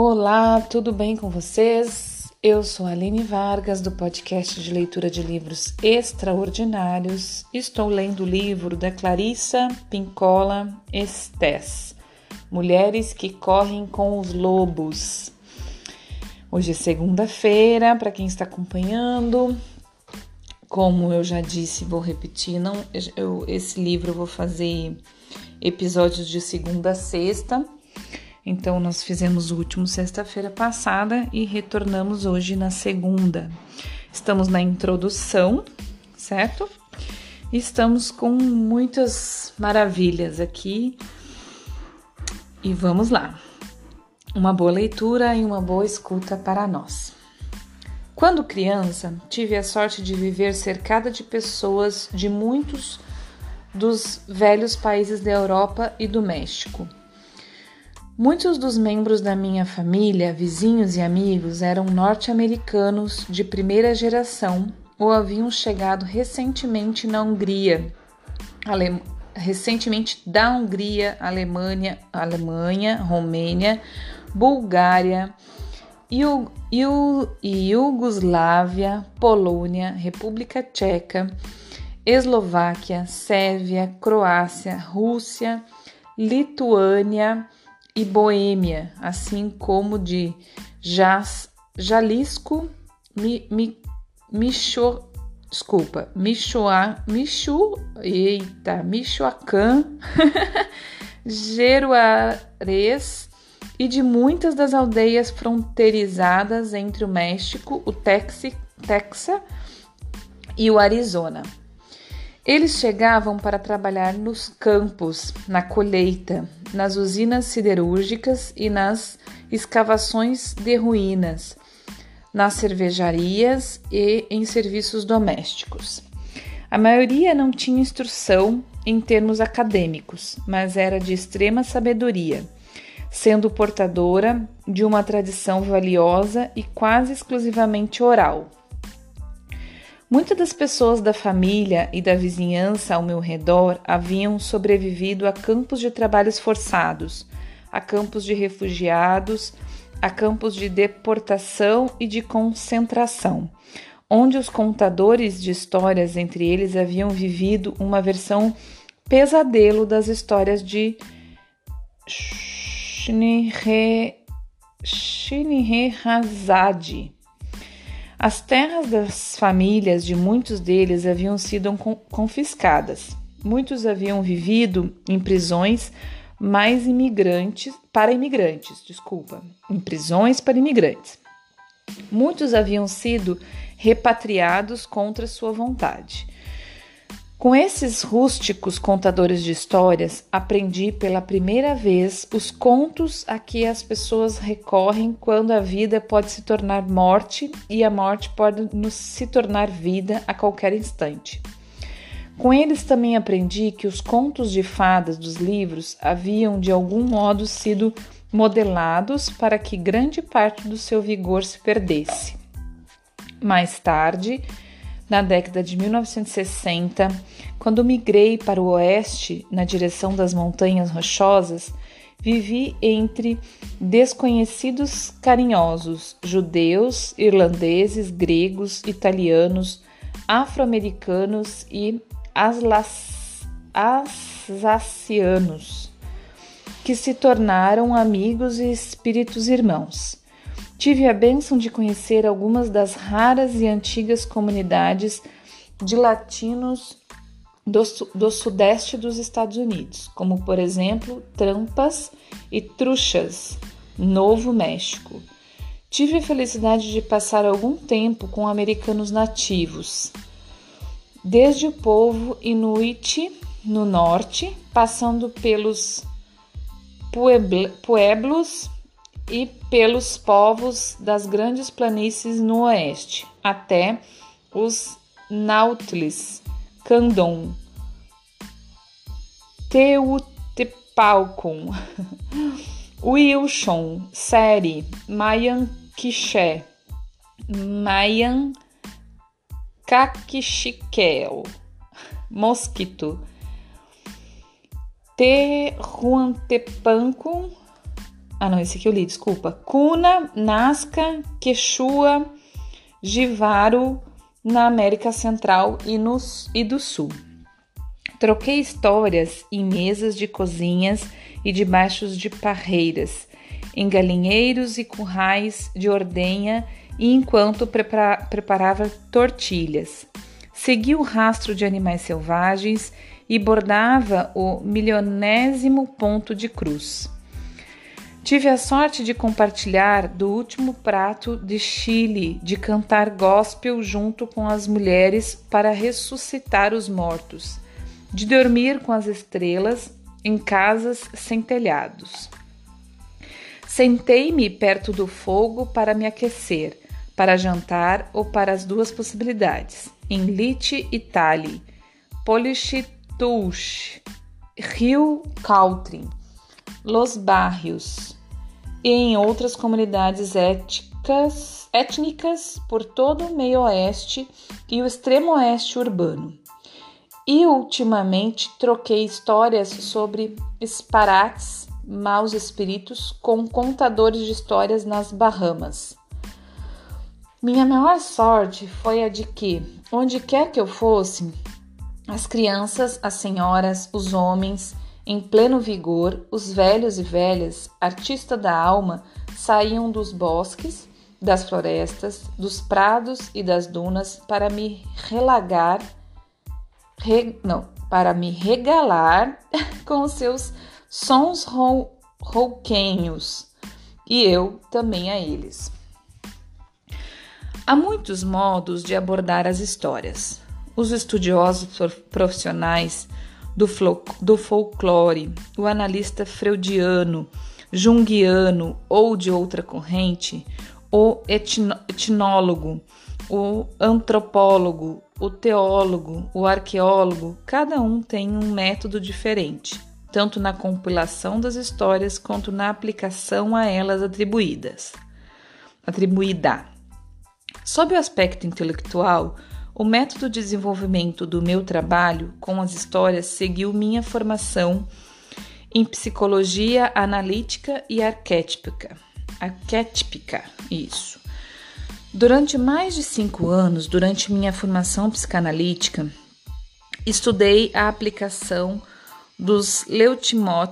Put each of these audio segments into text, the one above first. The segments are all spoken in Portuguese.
Olá, tudo bem com vocês? Eu sou Aline Vargas, do podcast de leitura de livros extraordinários. Estou lendo o livro da Clarissa Pincola Estés, Mulheres que Correm com os Lobos. Hoje é segunda-feira, para quem está acompanhando. Como eu já disse, vou repetir, não, eu, esse livro eu vou fazer episódios de segunda a sexta então, nós fizemos o último sexta-feira passada e retornamos hoje na segunda. Estamos na introdução, certo? Estamos com muitas maravilhas aqui e vamos lá. Uma boa leitura e uma boa escuta para nós. Quando criança, tive a sorte de viver cercada de pessoas de muitos dos velhos países da Europa e do México Muitos dos membros da minha família, vizinhos e amigos, eram norte-americanos de primeira geração ou haviam chegado recentemente na Hungria, recentemente da Hungria, Alemanha, Alemanha, Romênia, Bulgária, Iu... Iu... Iugoslávia, Polônia, República Tcheca, Eslováquia, Sérvia, Croácia, Rússia, Lituânia, e Boêmia, assim como de Jas, Jalisco, Mi, Mi, Micho, desculpa, Michoa, Michu, eita, Michoacán, Jeruarez e de muitas das aldeias fronteirizadas entre o México, o Texas e o Arizona. Eles chegavam para trabalhar nos campos, na colheita, nas usinas siderúrgicas e nas escavações de ruínas, nas cervejarias e em serviços domésticos. A maioria não tinha instrução em termos acadêmicos, mas era de extrema sabedoria, sendo portadora de uma tradição valiosa e quase exclusivamente oral. Muitas das pessoas da família e da vizinhança ao meu redor haviam sobrevivido a campos de trabalhos forçados, a campos de refugiados, a campos de deportação e de concentração, onde os contadores de histórias entre eles haviam vivido uma versão pesadelo das histórias de Shinihe as terras das famílias de muitos deles haviam sido confiscadas. Muitos haviam vivido em prisões mais imigrantes para imigrantes, desculpa, em prisões para imigrantes. Muitos haviam sido repatriados contra sua vontade. Com esses rústicos contadores de histórias, aprendi pela primeira vez os contos a que as pessoas recorrem quando a vida pode se tornar morte e a morte pode se tornar vida a qualquer instante. Com eles também aprendi que os contos de fadas dos livros haviam de algum modo sido modelados para que grande parte do seu vigor se perdesse. Mais tarde, na década de 1960, quando migrei para o oeste na direção das Montanhas Rochosas, vivi entre desconhecidos carinhosos, judeus, irlandeses, gregos, italianos, afro-americanos e alsacianos, que se tornaram amigos e espíritos irmãos. Tive a bênção de conhecer algumas das raras e antigas comunidades de latinos do, do, sudeste dos Estados Unidos, como por exemplo Trampas e Truchas, Novo México. Tive a felicidade de passar algum tempo com americanos nativos, desde o povo Inuit no norte, passando pelos pueblos e pelos povos das grandes planícies no oeste, até os Nautlis, Candon, Teutepalcon, Wilson, Seri, Mayan Quiché, Mayan Mosquito, Tehuantepancon, Ah, não, esse aqui eu li, desculpa. Kuna, Nazca, Quechua, Jivaro, na América Central e, nos, e do Sul. Troquei histórias em mesas de cozinhas e debaixo de parreiras, em galinheiros e currais de ordenha e enquanto prepara preparava tortilhas. Segui o rastro de animais selvagens e bordava o milionésimo ponto de cruz. Tive a sorte de compartilhar do último prato de Chile, de cantar gospel junto com as mulheres para ressuscitar os mortos, de dormir com as estrelas em casas sem telhados. Sentei-me perto do fogo para me aquecer, para jantar ou para as duas possibilidades, em Lite Italy, Polichitush, Rio Caltrin, Los Barrios e em outras comunidades étnicas, étnicas por todo o meio oeste e o extremo oeste urbano. E ultimamente troquei histórias sobre esparates, maus espíritos com contadores de histórias nas Bahamas. Minha maior sorte foi a de que, onde quer que eu fosse, as crianças, as senhoras, os homens, em pleno vigor, os velhos e velhas, artistas da alma, saíam dos bosques, das florestas, dos prados e das dunas para me relagar re, não, para me regalar com seus sons rou, rouquenhos e eu também a eles. Há muitos modos de abordar as histórias. Os estudiosos profissionais do, do folclore, o analista freudiano, junguiano ou de outra corrente, o etnólogo, o antropólogo, o teólogo, o arqueólogo, cada um tem um método diferente, tanto na compilação das histórias quanto na aplicação a elas atribuídas. Atribuída. Sob o aspecto intelectual, o método de desenvolvimento do meu trabalho com as histórias seguiu minha formação em psicologia analítica e arquetípica. Arquetípica, isso. Durante mais de cinco anos, durante minha formação psicanalítica, estudei a aplicação dos leitmotiv,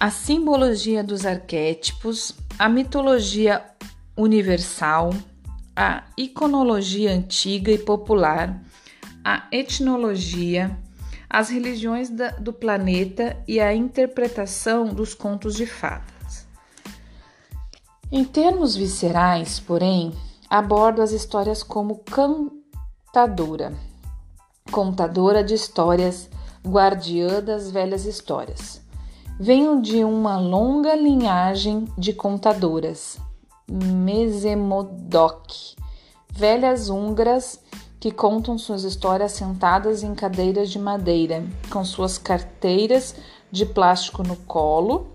a simbologia dos arquétipos, a mitologia universal, a iconologia antiga e popular, a etnologia, as religiões do planeta e a interpretação dos contos de fadas. Em termos viscerais, porém, abordo as histórias como cantadora, contadora de histórias, guardiã das velhas histórias. Venho de uma longa linhagem de contadoras, Mesemodoc, velhas húngaras que contam suas histórias sentadas em cadeiras de madeira, com suas carteiras de plástico no colo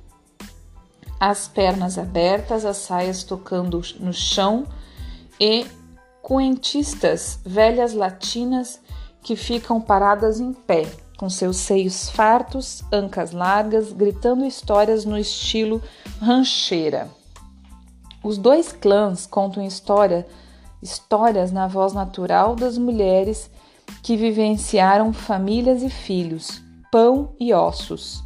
as pernas abertas, as saias tocando no chão e cuentistas velhas latinas que ficam paradas em pé, com seus seios fartos, ancas largas, gritando histórias no estilo rancheira. Os dois clãs contam história, histórias na voz natural das mulheres que vivenciaram famílias e filhos, pão e ossos.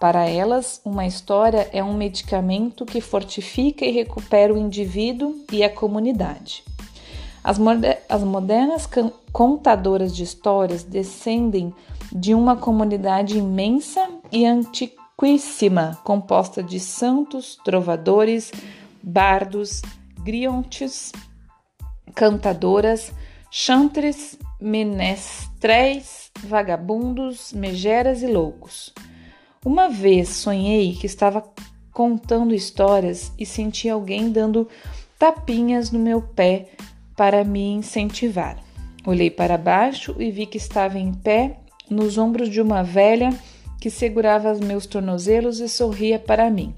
Para elas, uma história é um medicamento que fortifica e recupera o indivíduo e a comunidade. As, moder as modernas contadoras de histórias descendem de uma comunidade imensa e antiquíssima, composta de santos, trovadores, bardos, griontes, cantadoras, chantres, menestréis, vagabundos, megeras e loucos. Uma vez sonhei que estava contando histórias e senti alguém dando tapinhas no meu pé para me incentivar. Olhei para baixo e vi que estava em pé nos ombros de uma velha que segurava meus tornozelos e sorria para mim.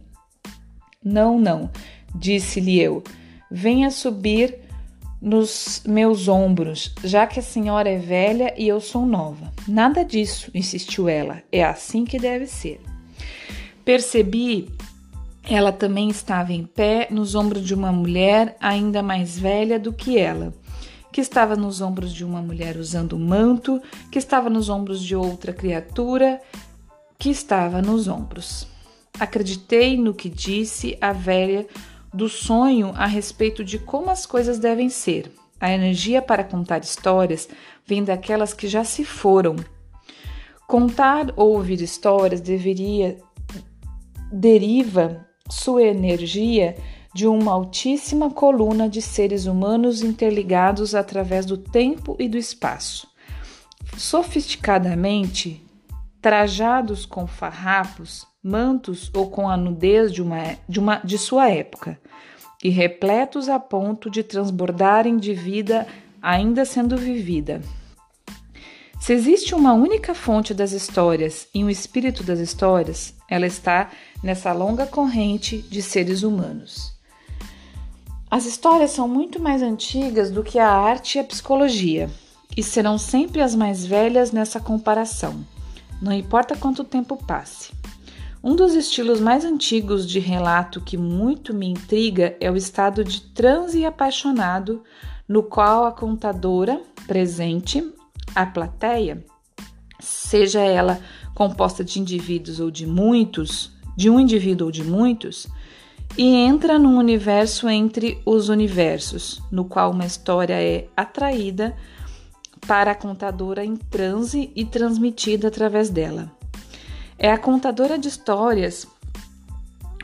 Não, não, disse-lhe eu. Venha subir nos meus ombros, já que a senhora é velha e eu sou nova. Nada disso, insistiu ela. É assim que deve ser. Percebi ela também estava em pé nos ombros de uma mulher ainda mais velha do que ela, que estava nos ombros de uma mulher usando manto, que estava nos ombros de outra criatura, que estava nos ombros. Acreditei no que disse a velha do sonho a respeito de como as coisas devem ser. A energia para contar histórias vem daquelas que já se foram. Contar ou ouvir histórias deveria deriva sua energia de uma altíssima coluna de seres humanos interligados através do tempo e do espaço. Sofisticadamente, trajados com farrapos, mantos ou com a nudez de, uma, de, uma, de sua época, e repletos a ponto de transbordarem de vida ainda sendo vivida. Se existe uma única fonte das histórias e um espírito das histórias, ela está nessa longa corrente de seres humanos. As histórias são muito mais antigas do que a arte e a psicologia, e serão sempre as mais velhas nessa comparação, não importa quanto tempo passe. Um dos estilos mais antigos de relato que muito me intriga é o estado de transe apaixonado, no qual a contadora presente, a plateia, seja ela composta de indivíduos ou de muitos, de um indivíduo ou de muitos, e entra num universo entre os universos, no qual uma história é atraída para a contadora em transe e transmitida através dela. É a contadora de histórias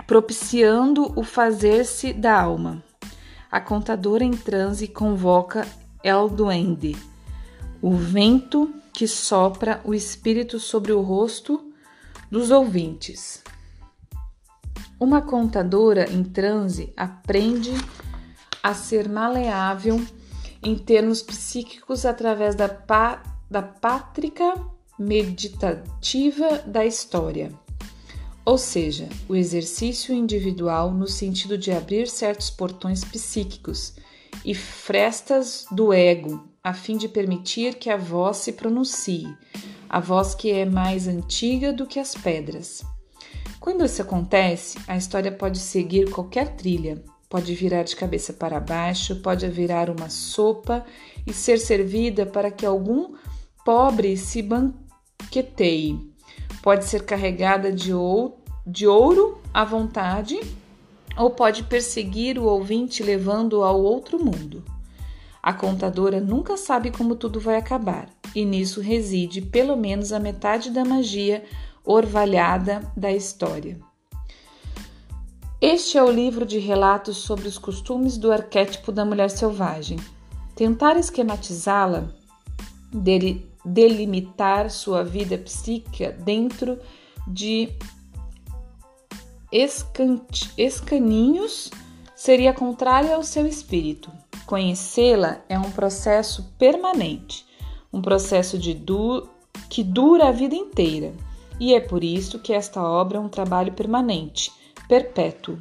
propiciando o fazer-se da alma. A contadora em transe convoca El Duende, o vento que sopra o espírito sobre o rosto dos ouvintes. Uma contadora em transe aprende a ser maleável em termos psíquicos através da, pá, da pátrica meditativa da história, ou seja, o exercício individual no sentido de abrir certos portões psíquicos e frestas do ego, a fim de permitir que a voz se pronuncie, a voz que é mais antiga do que as pedras. Quando isso acontece, a história pode seguir qualquer trilha, pode virar de cabeça para baixo, pode virar uma sopa e ser servida para que algum pobre se banqueteie. Pode ser carregada de, ou, de ouro à vontade ou pode perseguir o ouvinte levando-o ao outro mundo. A contadora nunca sabe como tudo vai acabar, e nisso reside pelo menos a metade da magia orvalhada da história. Este é o livro de relatos sobre os costumes do arquétipo da mulher selvagem. Tentar esquematizá-la, delimitar sua vida psíquica dentro de escaninhos seria contrário ao seu espírito. Conhecê-la é um processo permanente, um processo du que dura a vida inteira e é por isso que esta obra é um trabalho permanente, perpétuo.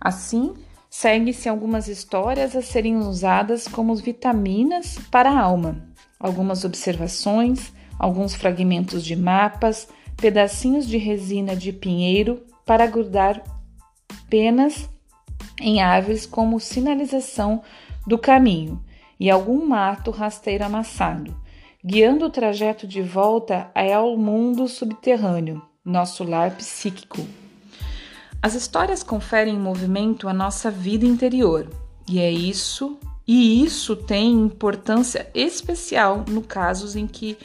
Assim, segue-se algumas histórias a serem usadas como vitaminas para a alma, algumas observações, alguns fragmentos de mapas, pedacinhos de resina de pinheiro para grudar penas em árvores como sinalização do caminho e algum mato rasteiro amassado guiando o trajeto de volta ao mundo subterrâneo, nosso lar psíquico. As histórias conferem movimento à nossa vida interior, e é isso, e isso tem importância especial no casos em que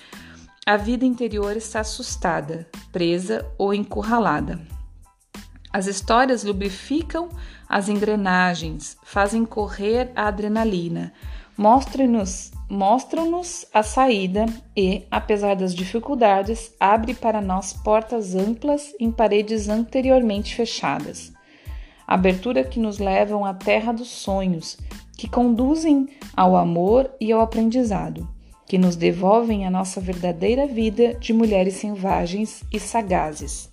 a vida interior está assustada, presa ou encurralada. As histórias lubrificam as engrenagens, fazem correr a adrenalina, mostram-nos mostram-nos a saída e, apesar das dificuldades, abre para nós portas amplas em paredes anteriormente fechadas. Abertura que nos levam à terra dos sonhos, que conduzem ao amor e ao aprendizado, que nos devolvem a nossa verdadeira vida de mulheres selvagens e sagazes.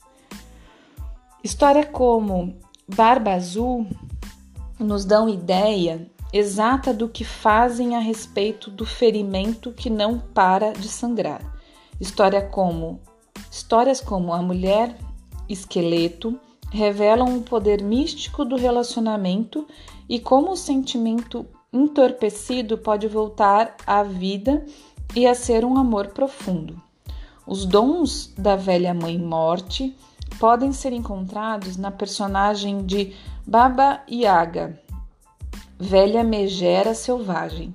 História como Barba Azul nos dão ideia exata do que fazem a respeito do ferimento que não para de sangrar. História como histórias como A Mulher Esqueleto revelam o poder místico do relacionamento e como o sentimento entorpecido pode voltar à vida e a ser um amor profundo. Os dons da velha mãe morte podem ser encontrados na personagem de Baba Yaga, velha megera selvagem.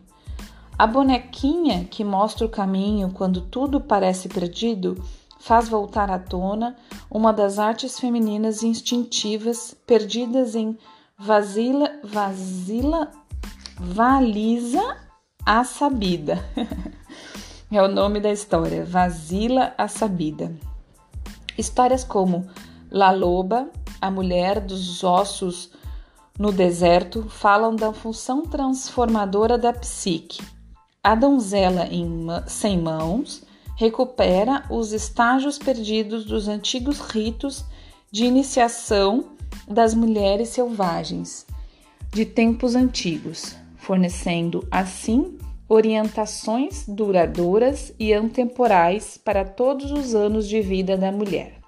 A bonequinha que mostra o caminho quando tudo parece perdido faz voltar à tona uma das artes femininas instintivas perdidas em Vasila, Vasila, Valisa a Sabida. é o nome da história, Vasila a Sabida. Histórias como La Loba, a mulher dos ossos no deserto, falam da função transformadora da psique. A donzela em, sem mãos recupera os estágios perdidos dos antigos ritos de iniciação das mulheres selvagens de tempos antigos, fornecendo assim orientações duradouras e antemporais para todos os anos de vida da mulher.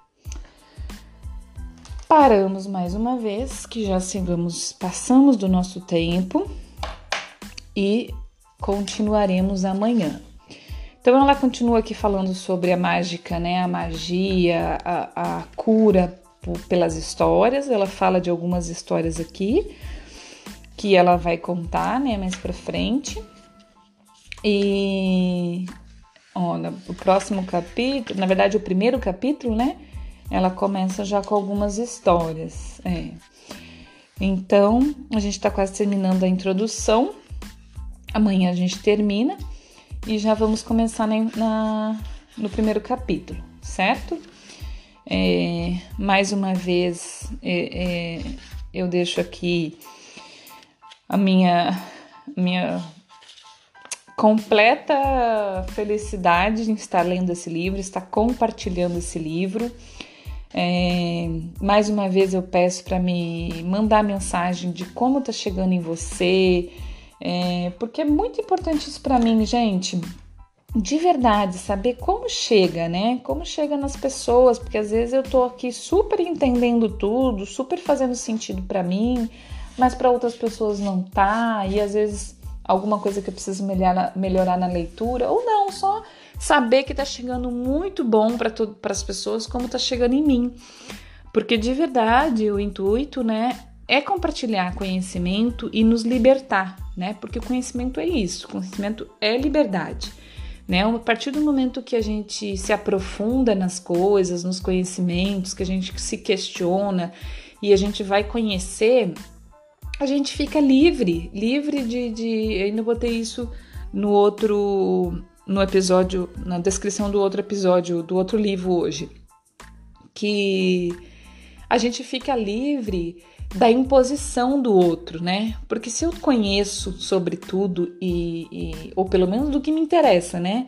Paramos mais uma vez, que já chegamos, passamos do nosso tempo e continuaremos amanhã. Então ela continua aqui falando sobre a mágica, né? A magia, a, a cura pelas histórias. Ela fala de algumas histórias aqui que ela vai contar, né, mais para frente. E ó, o próximo capítulo, na verdade, o primeiro capítulo, né? Ela começa já com algumas histórias. É. Então, a gente está quase terminando a introdução. Amanhã a gente termina e já vamos começar na, na no primeiro capítulo, certo? É, mais uma vez, é, é eu deixo aqui a minha, minha completa felicidade em estar lendo esse livro, estar compartilhando esse livro. É, mais uma vez eu peço para me mandar mensagem de como tá chegando em você, é, porque é muito importante isso para mim, gente. De verdade, saber como chega, né? Como chega nas pessoas, porque às vezes eu tô aqui super entendendo tudo, super fazendo sentido para mim, mas para outras pessoas não tá, e às vezes alguma coisa que eu preciso melhorar, na leitura, ou não, só saber que tá chegando muito bom para as pessoas, como tá chegando em mim. Porque de verdade o intuito, né, é compartilhar conhecimento e nos libertar, né? Porque o conhecimento é isso, conhecimento é liberdade. Né? A partir do momento que a gente se aprofunda nas coisas, nos conhecimentos, que a gente se questiona e a gente vai conhecer, a gente fica livre, livre de, de. Eu ainda botei isso no outro. no episódio, na descrição do outro episódio, do outro livro hoje. Que a gente fica livre da imposição do outro, né? Porque se eu conheço sobre tudo e, e, ou pelo menos do que me interessa, né?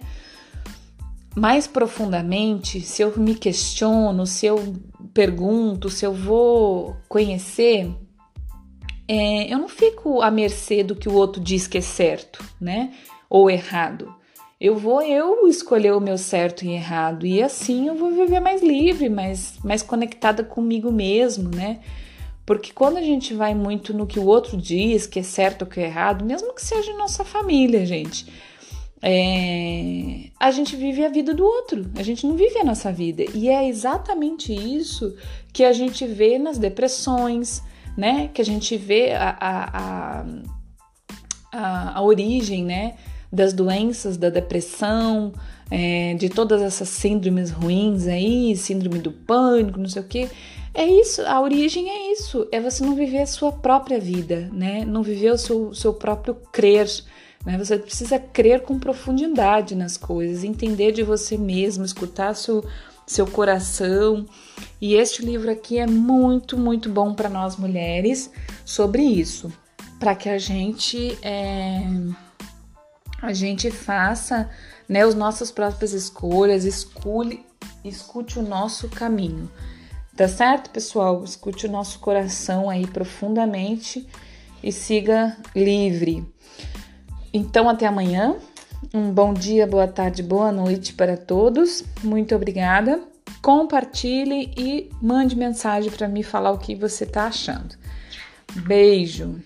Mais profundamente, se eu me questiono, se eu pergunto, se eu vou conhecer, é, eu não fico à mercê do que o outro diz que é certo, né? Ou errado. Eu vou eu escolher o meu certo e errado e assim eu vou viver mais livre, mais, mais conectada comigo mesmo, né? Porque quando a gente vai muito no que o outro diz, que é certo ou que é errado, mesmo que seja nossa família, gente, é, a gente vive a vida do outro, a gente não vive a nossa vida. E é exatamente isso que a gente vê nas depressões, né? Que a gente vê a, a, a, a origem, né? Das doenças, da depressão, é, de todas essas síndromes ruins aí, síndrome do pânico, não sei o que. É isso, a origem é isso, é você não viver a sua própria vida, né? Não viver o seu, seu próprio crer, né? Você precisa crer com profundidade nas coisas, entender de você mesmo, escutar seu, seu coração. E este livro aqui é muito, muito bom para nós mulheres sobre isso, para que a gente é, a gente faça né, as nossas próprias escolhas, escolhe, escute o nosso caminho. Tá certo, pessoal? Escute o nosso coração aí profundamente e siga livre. Então, até amanhã. Um bom dia, boa tarde, boa noite para todos. Muito obrigada. Compartilhe e mande mensagem para me falar o que você está achando. Beijo!